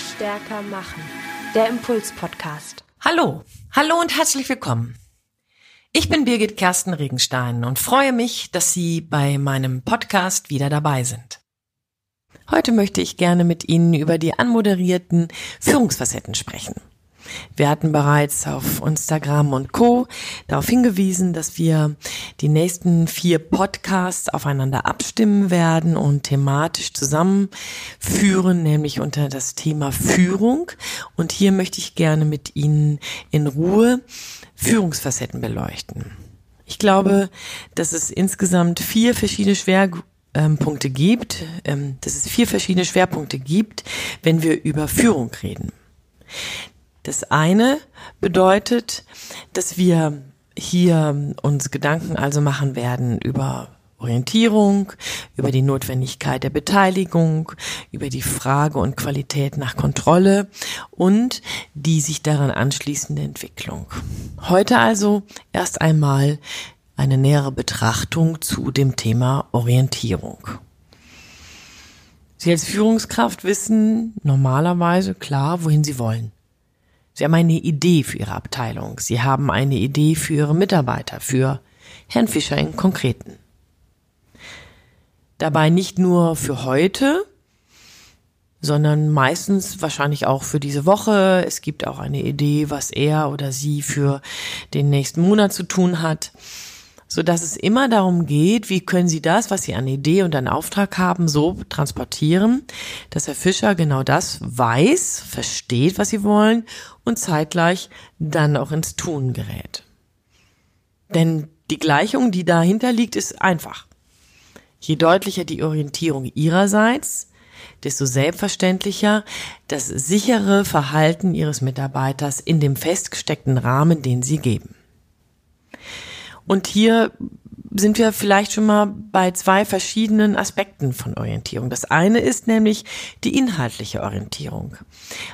Stärker machen. Der Impuls-Podcast. Hallo, hallo und herzlich willkommen. Ich bin Birgit Kersten Regenstein und freue mich, dass Sie bei meinem Podcast wieder dabei sind. Heute möchte ich gerne mit Ihnen über die anmoderierten Führungsfacetten sprechen. Wir hatten bereits auf Instagram und Co. darauf hingewiesen, dass wir die nächsten vier Podcasts aufeinander abstimmen werden und thematisch zusammenführen, nämlich unter das Thema Führung. Und hier möchte ich gerne mit Ihnen in Ruhe Führungsfacetten beleuchten. Ich glaube, dass es insgesamt vier verschiedene Schwerpunkte gibt, ähm, dass es vier verschiedene Schwerpunkte gibt, wenn wir über Führung reden. Das eine bedeutet, dass wir hier uns Gedanken also machen werden über Orientierung, über die Notwendigkeit der Beteiligung, über die Frage und Qualität nach Kontrolle und die sich daran anschließende Entwicklung. Heute also erst einmal eine nähere Betrachtung zu dem Thema Orientierung. Sie als Führungskraft wissen normalerweise klar, wohin Sie wollen. Sie haben eine Idee für Ihre Abteilung. Sie haben eine Idee für Ihre Mitarbeiter, für Herrn Fischer im Konkreten. Dabei nicht nur für heute, sondern meistens wahrscheinlich auch für diese Woche. Es gibt auch eine Idee, was er oder sie für den nächsten Monat zu tun hat so dass es immer darum geht, wie können Sie das, was Sie an Idee und an Auftrag haben, so transportieren, dass Herr Fischer genau das weiß, versteht, was Sie wollen und zeitgleich dann auch ins Tun gerät. Denn die Gleichung, die dahinter liegt, ist einfach. Je deutlicher die Orientierung Ihrerseits, desto selbstverständlicher das sichere Verhalten Ihres Mitarbeiters in dem festgesteckten Rahmen, den Sie geben. Und hier sind wir vielleicht schon mal bei zwei verschiedenen Aspekten von Orientierung. Das eine ist nämlich die inhaltliche Orientierung.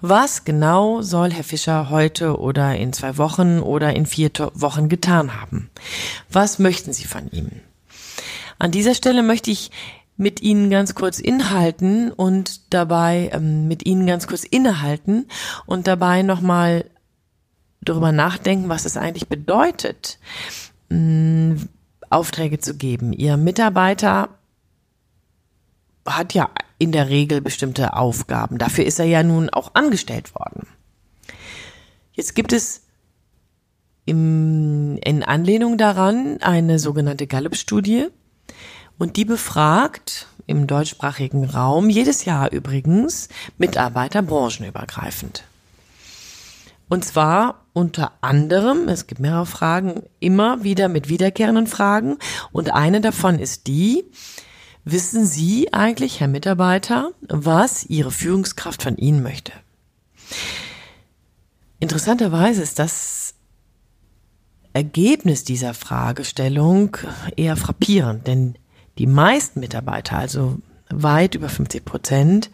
Was genau soll Herr Fischer heute oder in zwei Wochen oder in vier Wochen getan haben? Was möchten Sie von ihm? An dieser Stelle möchte ich mit Ihnen ganz kurz inhalten und dabei ähm, mit Ihnen ganz kurz innehalten und dabei nochmal darüber nachdenken, was es eigentlich bedeutet, mh, Aufträge zu geben. Ihr Mitarbeiter hat ja in der Regel bestimmte Aufgaben. Dafür ist er ja nun auch angestellt worden. Jetzt gibt es im, in Anlehnung daran eine sogenannte Gallup-Studie und die befragt im deutschsprachigen Raum jedes Jahr übrigens Mitarbeiter branchenübergreifend. Und zwar unter anderem, es gibt mehrere Fragen, immer wieder mit wiederkehrenden Fragen. Und eine davon ist die, wissen Sie eigentlich, Herr Mitarbeiter, was Ihre Führungskraft von Ihnen möchte? Interessanterweise ist das Ergebnis dieser Fragestellung eher frappierend, denn die meisten Mitarbeiter, also weit über 50 Prozent,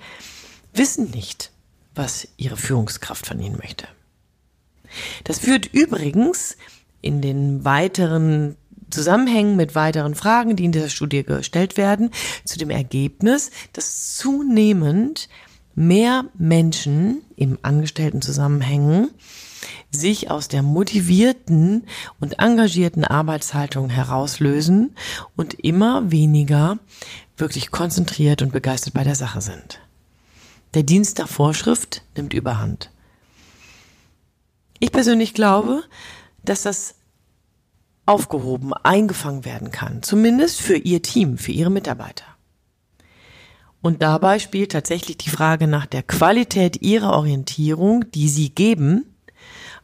wissen nicht, was ihre Führungskraft von ihnen möchte. Das führt übrigens in den weiteren Zusammenhängen mit weiteren Fragen, die in dieser Studie gestellt werden, zu dem Ergebnis, dass zunehmend mehr Menschen im angestellten Zusammenhängen sich aus der motivierten und engagierten Arbeitshaltung herauslösen und immer weniger wirklich konzentriert und begeistert bei der Sache sind. Der Dienst der Vorschrift nimmt überhand. Ich persönlich glaube, dass das aufgehoben, eingefangen werden kann, zumindest für Ihr Team, für Ihre Mitarbeiter. Und dabei spielt tatsächlich die Frage nach der Qualität Ihrer Orientierung, die Sie geben,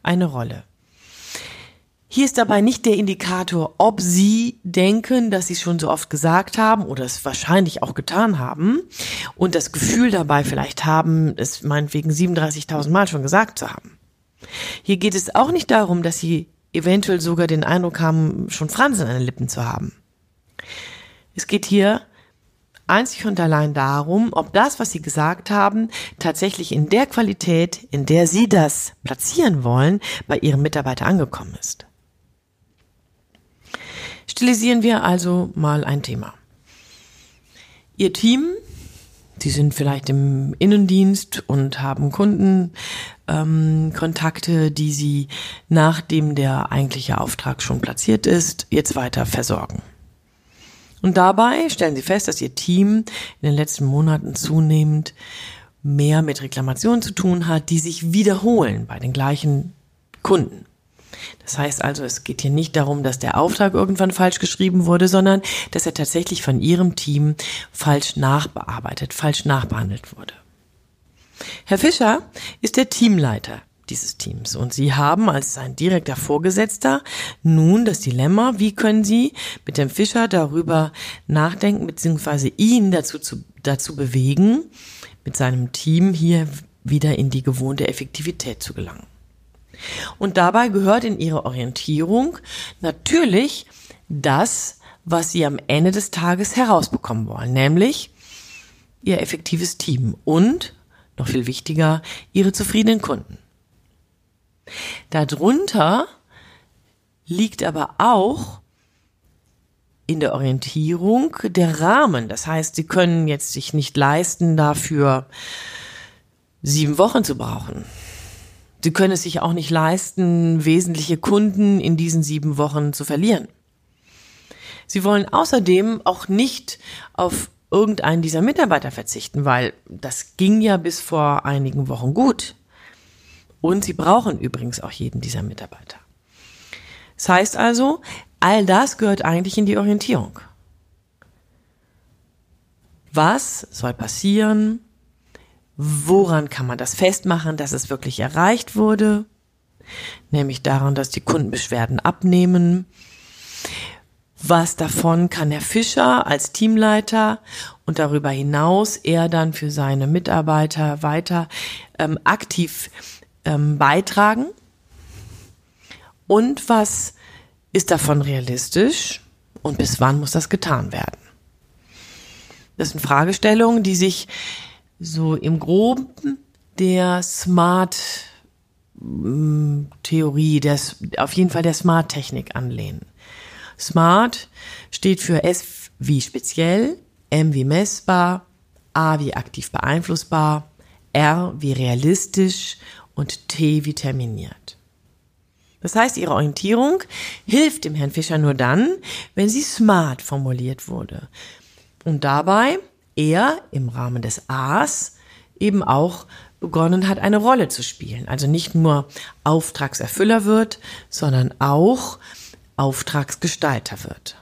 eine Rolle. Hier ist dabei nicht der Indikator, ob Sie denken, dass Sie es schon so oft gesagt haben oder es wahrscheinlich auch getan haben und das Gefühl dabei vielleicht haben, es meinetwegen 37.000 Mal schon gesagt zu haben. Hier geht es auch nicht darum, dass sie eventuell sogar den Eindruck haben, schon Fransen an den Lippen zu haben. Es geht hier einzig und allein darum, ob das, was Sie gesagt haben, tatsächlich in der Qualität, in der Sie das platzieren wollen, bei Ihrem Mitarbeiter angekommen ist. Stilisieren wir also mal ein Thema. Ihr Team Sie sind vielleicht im Innendienst und haben Kundenkontakte, ähm, die Sie, nachdem der eigentliche Auftrag schon platziert ist, jetzt weiter versorgen. Und dabei stellen Sie fest, dass Ihr Team in den letzten Monaten zunehmend mehr mit Reklamationen zu tun hat, die sich wiederholen bei den gleichen Kunden. Das heißt also, es geht hier nicht darum, dass der Auftrag irgendwann falsch geschrieben wurde, sondern dass er tatsächlich von Ihrem Team falsch nachbearbeitet, falsch nachbehandelt wurde. Herr Fischer ist der Teamleiter dieses Teams und Sie haben als sein direkter Vorgesetzter nun das Dilemma, wie können Sie mit dem Fischer darüber nachdenken, beziehungsweise ihn dazu, zu, dazu bewegen, mit seinem Team hier wieder in die gewohnte Effektivität zu gelangen. Und dabei gehört in ihre Orientierung natürlich das, was sie am Ende des Tages herausbekommen wollen, nämlich ihr effektives Team und, noch viel wichtiger, ihre zufriedenen Kunden. Darunter liegt aber auch in der Orientierung der Rahmen. Das heißt, sie können jetzt sich nicht leisten, dafür sieben Wochen zu brauchen. Sie können es sich auch nicht leisten, wesentliche Kunden in diesen sieben Wochen zu verlieren. Sie wollen außerdem auch nicht auf irgendeinen dieser Mitarbeiter verzichten, weil das ging ja bis vor einigen Wochen gut. Und sie brauchen übrigens auch jeden dieser Mitarbeiter. Das heißt also, all das gehört eigentlich in die Orientierung. Was soll passieren, Woran kann man das festmachen, dass es wirklich erreicht wurde? Nämlich daran, dass die Kundenbeschwerden abnehmen. Was davon kann Herr Fischer als Teamleiter und darüber hinaus er dann für seine Mitarbeiter weiter ähm, aktiv ähm, beitragen? Und was ist davon realistisch und bis wann muss das getan werden? Das sind Fragestellungen, die sich so im Groben der Smart mm, Theorie, der, auf jeden Fall der Smart Technik anlehnen. Smart steht für S wie speziell, M wie messbar, A wie aktiv beeinflussbar, R wie realistisch und T wie terminiert. Das heißt, Ihre Orientierung hilft dem Herrn Fischer nur dann, wenn sie smart formuliert wurde. Und dabei er im Rahmen des A's eben auch begonnen hat, eine Rolle zu spielen. Also nicht nur Auftragserfüller wird, sondern auch Auftragsgestalter wird.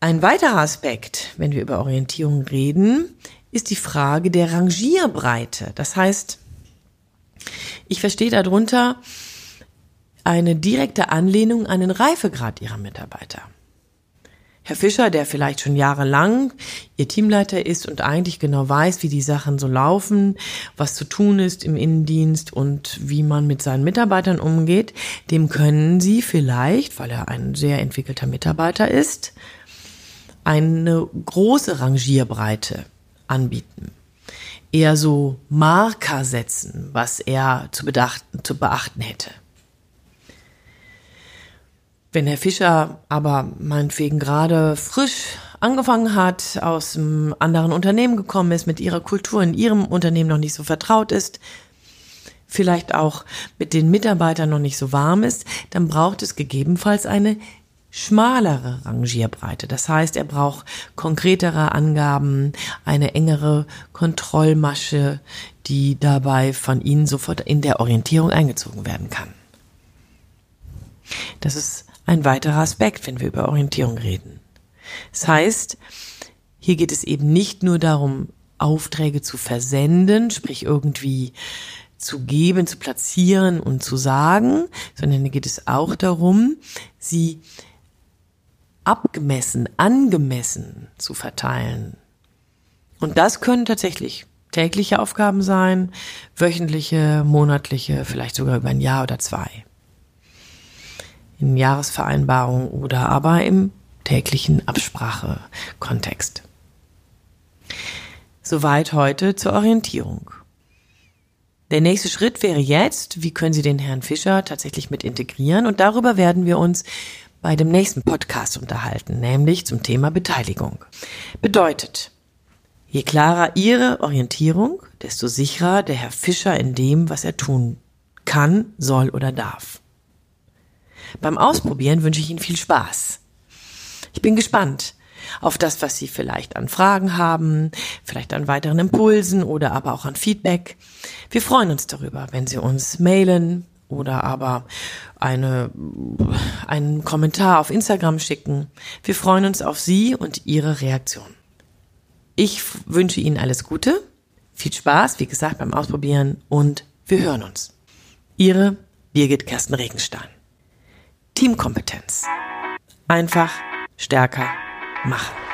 Ein weiterer Aspekt, wenn wir über Orientierung reden, ist die Frage der Rangierbreite. Das heißt, ich verstehe darunter eine direkte Anlehnung an den Reifegrad ihrer Mitarbeiter. Herr Fischer, der vielleicht schon jahrelang Ihr Teamleiter ist und eigentlich genau weiß, wie die Sachen so laufen, was zu tun ist im Innendienst und wie man mit seinen Mitarbeitern umgeht, dem können Sie vielleicht, weil er ein sehr entwickelter Mitarbeiter ist, eine große Rangierbreite anbieten. Eher so Marker setzen, was er zu, bedachten, zu beachten hätte. Wenn Herr Fischer aber meinetwegen gerade frisch angefangen hat, aus einem anderen Unternehmen gekommen ist, mit ihrer Kultur in ihrem Unternehmen noch nicht so vertraut ist, vielleicht auch mit den Mitarbeitern noch nicht so warm ist, dann braucht es gegebenenfalls eine schmalere Rangierbreite. Das heißt, er braucht konkretere Angaben, eine engere Kontrollmasche, die dabei von Ihnen sofort in der Orientierung eingezogen werden kann. Das ist ein weiterer Aspekt, wenn wir über Orientierung reden. Das heißt, hier geht es eben nicht nur darum, Aufträge zu versenden, sprich irgendwie zu geben, zu platzieren und zu sagen, sondern hier geht es auch darum, sie abgemessen, angemessen zu verteilen. Und das können tatsächlich tägliche Aufgaben sein, wöchentliche, monatliche, vielleicht sogar über ein Jahr oder zwei in Jahresvereinbarung oder aber im täglichen Absprachekontext. Soweit heute zur Orientierung. Der nächste Schritt wäre jetzt, wie können Sie den Herrn Fischer tatsächlich mit integrieren? Und darüber werden wir uns bei dem nächsten Podcast unterhalten, nämlich zum Thema Beteiligung. Bedeutet, Je klarer Ihre Orientierung, desto sicherer der Herr Fischer in dem, was er tun kann, soll oder darf. Beim Ausprobieren wünsche ich Ihnen viel Spaß. Ich bin gespannt auf das, was Sie vielleicht an Fragen haben, vielleicht an weiteren Impulsen oder aber auch an Feedback. Wir freuen uns darüber, wenn Sie uns mailen oder aber eine, einen Kommentar auf Instagram schicken. Wir freuen uns auf Sie und Ihre Reaktion. Ich wünsche Ihnen alles Gute, viel Spaß, wie gesagt, beim Ausprobieren und wir hören uns. Ihre Birgit Kersten Regenstein. Teamkompetenz. Einfach stärker machen.